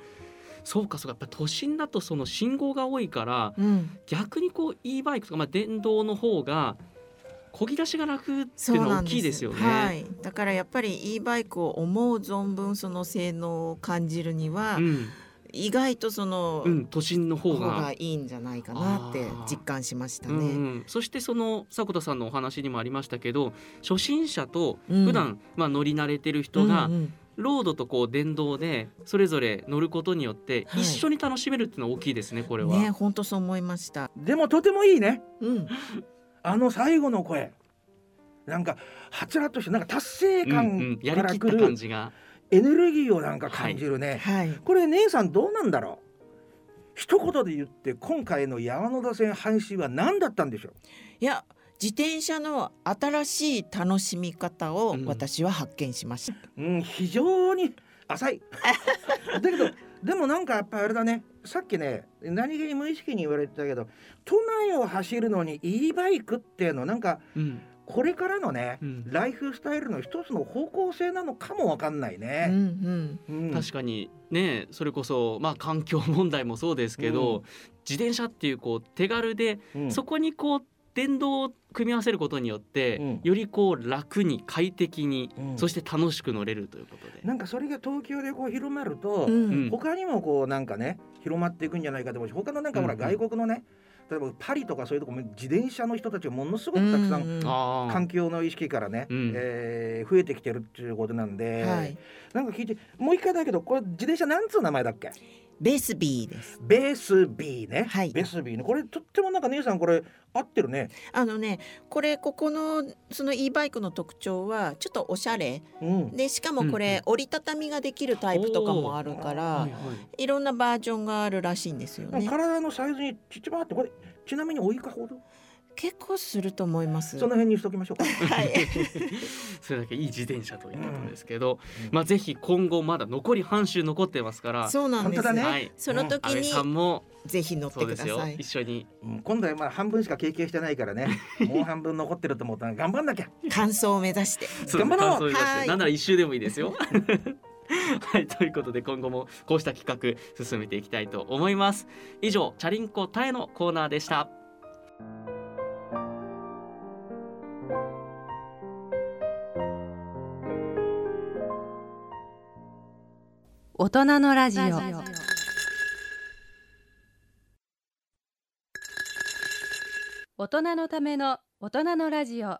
そうかそうかやっぱ都心だとその信号が多いからうん、逆にこう e バイクとか、まあ、電動の方が漕ぎ出しが楽ってそいううのは大きいですよね。はい、だからやっぱり e バイクを思う存分その性能を感じるには、うん意外とその、うん、都心の方方ががいいんじゃないかなって実感しましたね。うんうん、そしてその迫田さんのお話にもありましたけど初心者とうん。普段、まあ乗り慣れてる人が、うんうん。ロードとこう電動でそれぞれ乗ることによってはい。一緒に楽しめるっていうのは大きいですねこれは。ね本当そう思いました。でもとてもいいね。うん、あの最後の声。なんかはつらっとしてなんか達成うんうん。感やりきった感じが。エネルギーをなんか感じるね、はい。これ姉さんどうなんだろう？一言で言って今回の山手線阪神は何だったんでしょう？いや自転車の新しい楽しみ方をうん私は発見しました。うん、非常に浅い。だけど、でもなんかやっぱあれだね。さっきね、何気に無意識に言われてたけど、都内を走るのに e バイクっていうのなんかうんこれからのね、うん。ライフスタイルの一つの方向性なのかもわかんないうんね。うん。うん。確かにねそれこそまあ環境問題もそうですけど、うん。自転車っていうこう手軽で、うん。そこにこう電動を組み合わせることによって、うん。よりこう楽に快適に、うん。そして楽しく乗れるということで。なんかそれが東京でこう広まると、うんうん。他にもこうなんかね広まっていくんじゃないかと思うし他のなんかほらうんうん。外国のね、例えばパリとかそういうとこも自転車の人たちがものすごくたくさん、環境の意識からね、うん。えー増えてきてるっていうことなんで、はい。なんか聞いてもう一回だけどこれ自転車なんつう名前だっけ？ベース B です。ベース B ね、はい。ベース B ね。これとってもなんか姉さんこれ合ってるね。あのねこれここのその e バイクの特徴はちょっとおしゃれ。うん。でしかもこれ折りたたみができるタイプとかもあるから、はいはいい。ろんなバージョンがあるらしいんですよね。体のサイズにちっちゃまってこれちなみにおいかほど？結構すると思います。その辺にしときましょうかはい。それだけいい自転車ということですけど、うんまあぜひ今後まだ残り半周残ってますから、そうなんです。ねはい、その時安倍さんにもぜひ乗ってそうですよください。一緒にうん今度はまだ半分しか経験してないからね もう半分残ってると思ったら頑張んなきゃ完走を目指して。頑張ろうなんなら一周でもいいですよ。はいということで今後もこうした企画進めていきたいと思います。以上チャリンコタエのコーナーでした。大人のラジオ。大人のための大人のラジオ。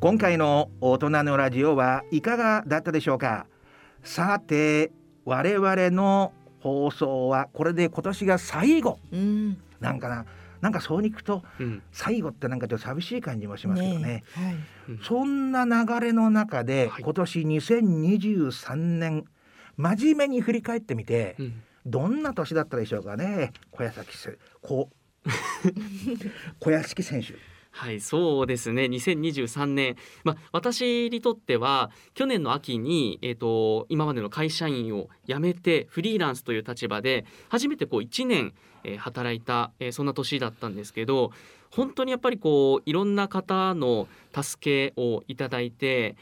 今回の大人のラジオはいかがだったでしょうか？さて我々の放送はこれで今年が最後。うん。なんかななんかそうに行くとうん。最後ってなんかちょっと寂しい感じもしますけどね。え。はい。そんな流れの中で、はい。今年2023年真面目に振り返ってみて、うん。どんな年だったでしょうかね。小屋崎せこ 小屋敷選手。はいそうですね2023年、まあ、私にとっては去年の秋に、えー、と今までの会社員を辞めてフリーランスという立場で初めてこう1年、えー働いた、えーそんな年だったんですけど本当にやっぱりこういろんな方の助けをいただいて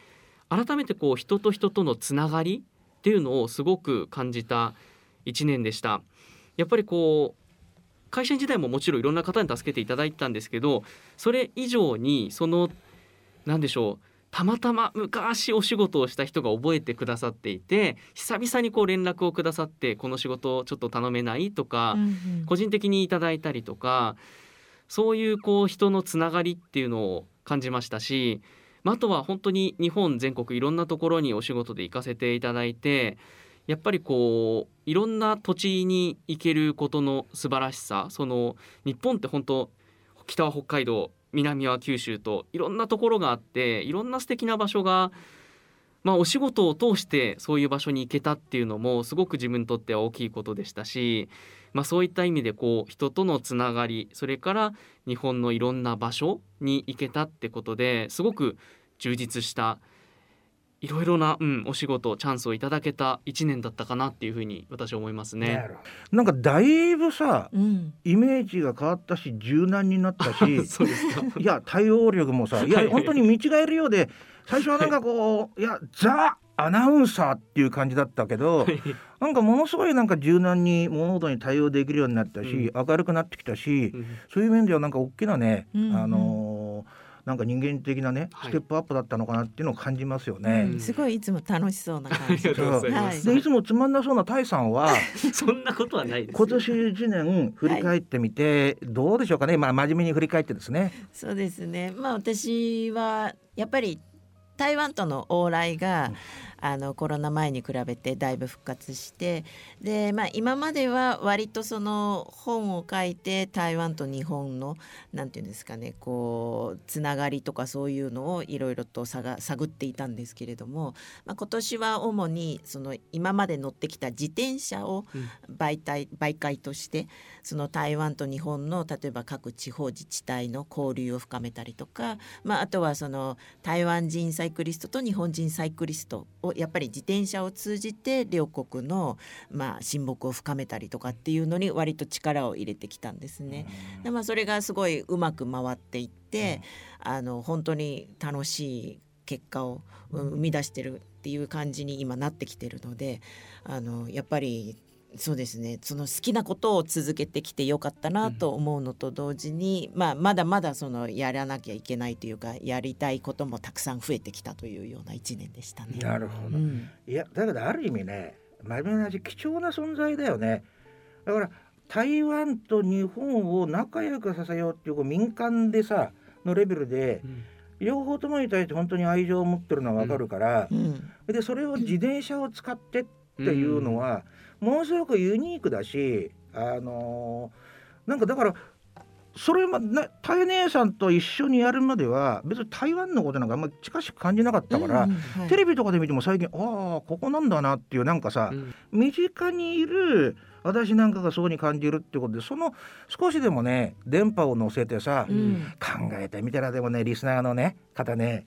改めてこう人と人とのつながりっていうのをすごく感じた1年でした。やっぱりこう会社員時代ももちろんいろんな方に助けていただいたんですけどそれ以上にその何でしょうたまたま昔お仕事をした人が覚えてくださっていて久々にこう連絡をくださってこの仕事をちょっと頼めないとか、うんうん。個人的にいただいたりとかそういうこう人のつながりっていうのを感じましたし、まあ、あとは本当に日本全国いろんなところにお仕事で行かせていただいてやっぱりこういろんな土地に行けることの素晴らしさその日本って本当北は北海道南は九州といろんなところがあっていろんな素敵な場所がまあお仕事を通してそういう場所に行けたっていうのもすごく自分にとっては大きいことでしたし、まあ、そういった意味でこう人とのつながりそれから日本のいろんな場所に行けたってことですごく充実したいろいろな、うん、お仕事チャンスをいただけた1年だったかなっていうふうに私は思いますね。なるほど。なんかだいぶさうん。イメージが変わったし柔軟になったし そうですか。いや対応力もさいやはい本当に見違えるようで最初はなんかこう いやザアナウンサーっていう感じだったけどなんかものすごいなんか柔軟に物事に対応できるようになったし、明るくなってきたし、うん。そういう面ではなんか大きなね、うんうん。あのーなんか人間的なねはいステップアップだったのかなっていうのを感じますよね。うんすごいいつも楽しそうなあ感じ。でいつもつまんなそうなタイさんは そんなことはないですよ。今年1年振り返ってみて、どうでしょうかねまあ真面目に振り返ってですね。そうですね。まあ私はやっぱり台湾との往来が、あのコロナ前に比べてだいぶ復活してで、まあ、今までは割とその本を書いて台湾と日本のなんていうんですかねこうつながりとかそういうのをいろいろと探探っていたんですけれども、まあ、今年は主にその今まで乗ってきた自転車をうん。媒体媒介としてその台湾と日本の例えば各地方自治体の交流を深めたりとか、まあ、あとはその台湾人サイクリストと日本人サイクリストをやっぱり自転車を通じて両国の、まあ、親睦を深めたりとかっていうのに割と力を入れてきたんですね。でまあ、それがすごいうまく回っていって、あの本当に楽しい結果をうん生み出してるっていう感じに今なってきてるのであのやっぱりそうですね。その好きなことを続けてきてよかったなと思うのと同時に、まあ、まだまだそのやらなきゃいけないというかやりたいこともたくさん増えてきたというような一年でしたね。なるほど。うん。いやだけどある意味ね真面目な話貴重な存在だよね。だから台湾と日本を仲良くさせようっていうこう民間でさのレベルでうん。両方ともに対して本当に愛情を持ってるのはわかるからう、ん。でそれを自転車を使ってっていうのはものすごくユニークだしあのーなんかだからそれまなタイ姉さんと一緒にやるまでは別に台湾のことなんかあんまり近しく感じなかったから、うんうんはい。テレビとかで見ても最近ああここなんだなっていうなんかさ、うん。身近にいる私なんかがそうに感じるってことでその少しでもね電波を乗せてさ、うん。考えてみたらでもねリスナーのね方ね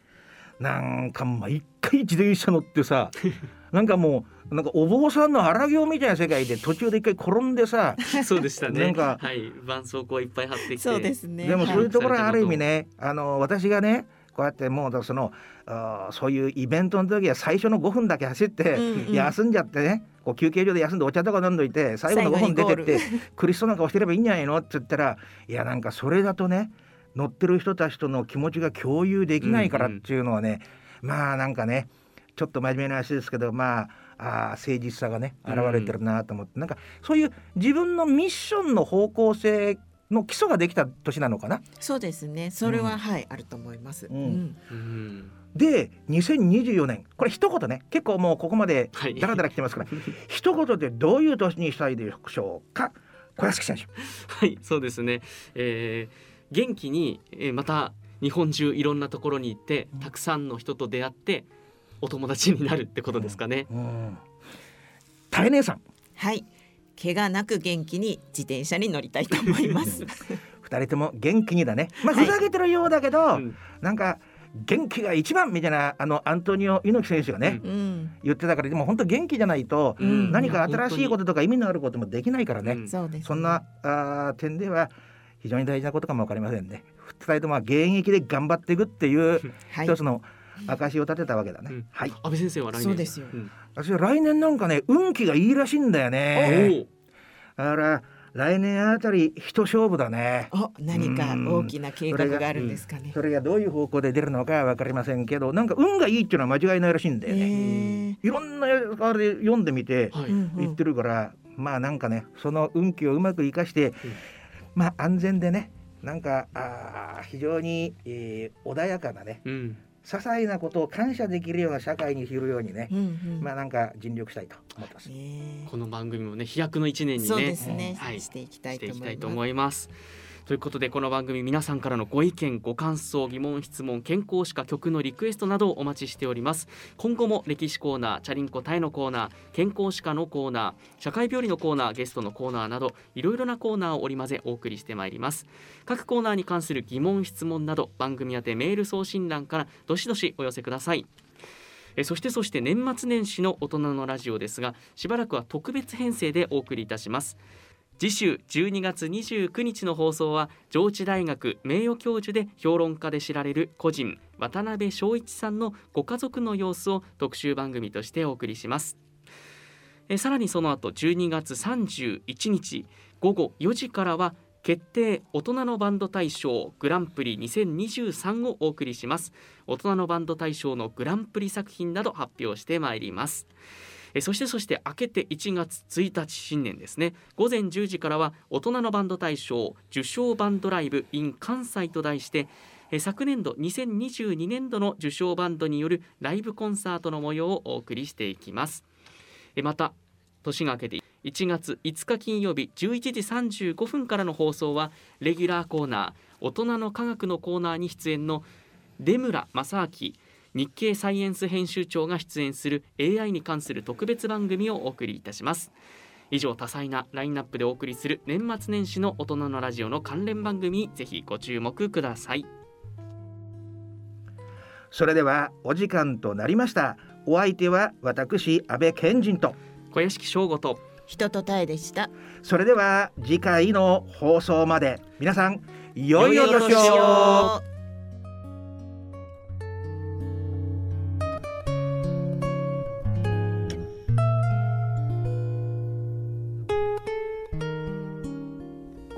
なんか毎回自転車乗ってさ なんかもうなんかお坊さんの荒行みたいな世界で途中で一回転んでさ そうでしたね。なんかはい、絆創膏いっぱい貼ってきて。そうですね。でもそういうところはある意味はいねあの私がねこうやってもうそのあーそういうイベントの時は最初の5分だけ走って、うんうん。休んじゃってねこう休憩所で休んでお茶とか飲んどいて最後の5分出てって苦しそうな顔してればいいんじゃないの？って言ったらいやなんかそれだとね乗ってる人たちとの気持ちが共有できないからっていうのはね、まあなんかねちょっと真面目な話ですけどまああー誠実さがね現れてるなと思って、なんかそういう自分のミッションの方向性の基礎ができた年なのかな？そうですね。それは、うん。はいあると思います。うん。うん。うん。で2024年これ一言ね。結構もうここまではい。ダラダラ来てますから、一言でどういう年にしたいでしょうか？小安木選手。はい、そうですね。えー元気に、えーまた日本中いろんなところに行ってたくさんの人と出会ってお友達になるってことですかね。うん。大姉さんはい。怪我なく元気に自転車に乗りたいと思います。二人とも元気にだね。まあはいふざけてるようだけど、うんなんか元気が一番みたいなあのアントニオ猪木選手がね、ううん。言ってたからでも本当元気じゃないと、うん何か新しいこととか意味のあることもできないからね。うんそうです、そんなあー点では非常に大事なことかもわかりませんね。二人とも現役で頑張っていくっていう はい一つの証を立てたわけだね。うん。はい。安倍先生は来年。そうですよ。ん。私は来年なんかね運気がいいらしいんだよね。おおだから来年あたり一勝負だね。お何か大きな計画があるんですかね。それがどういう方向で出るのかわかりませんけどなんか運がいいっていうのは間違いないらしいんだよね。いろんなあれ読んでみてはい。言ってるから、まあなんかねその運気をうまく生かして、まあ安全でねなんかあー非常に、えー穏やかなねうん些細なことを感謝できるような社会にするようにね、うんうん。まあなんか尽力したいと思ってます。ね。この番組もね飛躍の一年にね。ね、はい。していきたいと思います。ということでこの番組皆さんからのご意見ご感想疑問質問健康歯科曲のリクエストなどをお待ちしております。今後も歴史コーナーチャリンコタイのコーナー健康歯科のコーナー社会病理のコーナーゲストのコーナーなどいろいろなコーナーを織り交ぜお送りしてまいります。各コーナーに関する疑問質問など番組宛てメール送信欄からどしどしお寄せください。えそしてそして年末年始の大人のラジオですがしばらくは特別編成でお送りいたします。次週12月29日の放送は上智大学名誉教授で評論家で知られる個人渡辺翔一さんのご家族の様子を特集番組としてお送りします。えさらにその後12月31日午後4時からは決定大人のバンド大賞グランプリ2023をお送りします。大人のバンド大賞のグランプリ作品など発表してまいります。えそしてそして明けて1月1日新年ですね。午前10時からは大人のバンド大賞受賞バンドライブ in 関西と題して昨年度2022年度の受賞バンドによるライブコンサートの模様をお送りしていきます。また年が明けて1月5日金曜日11時35分からの放送はレギュラーコーナー大人の科学のコーナーに出演の出村正明日経サイエンス編集長が出演する AI に関する特別番組をお送りいたします以上多彩なラインナップでお送りする年末年始の大人のラジオの関連番組にぜひご注目くださいそれではお時間となりました。お相手は私安倍賢人と。小屋敷翔吾と人とたえでした。それでは次回の放送まで皆さん良いお年を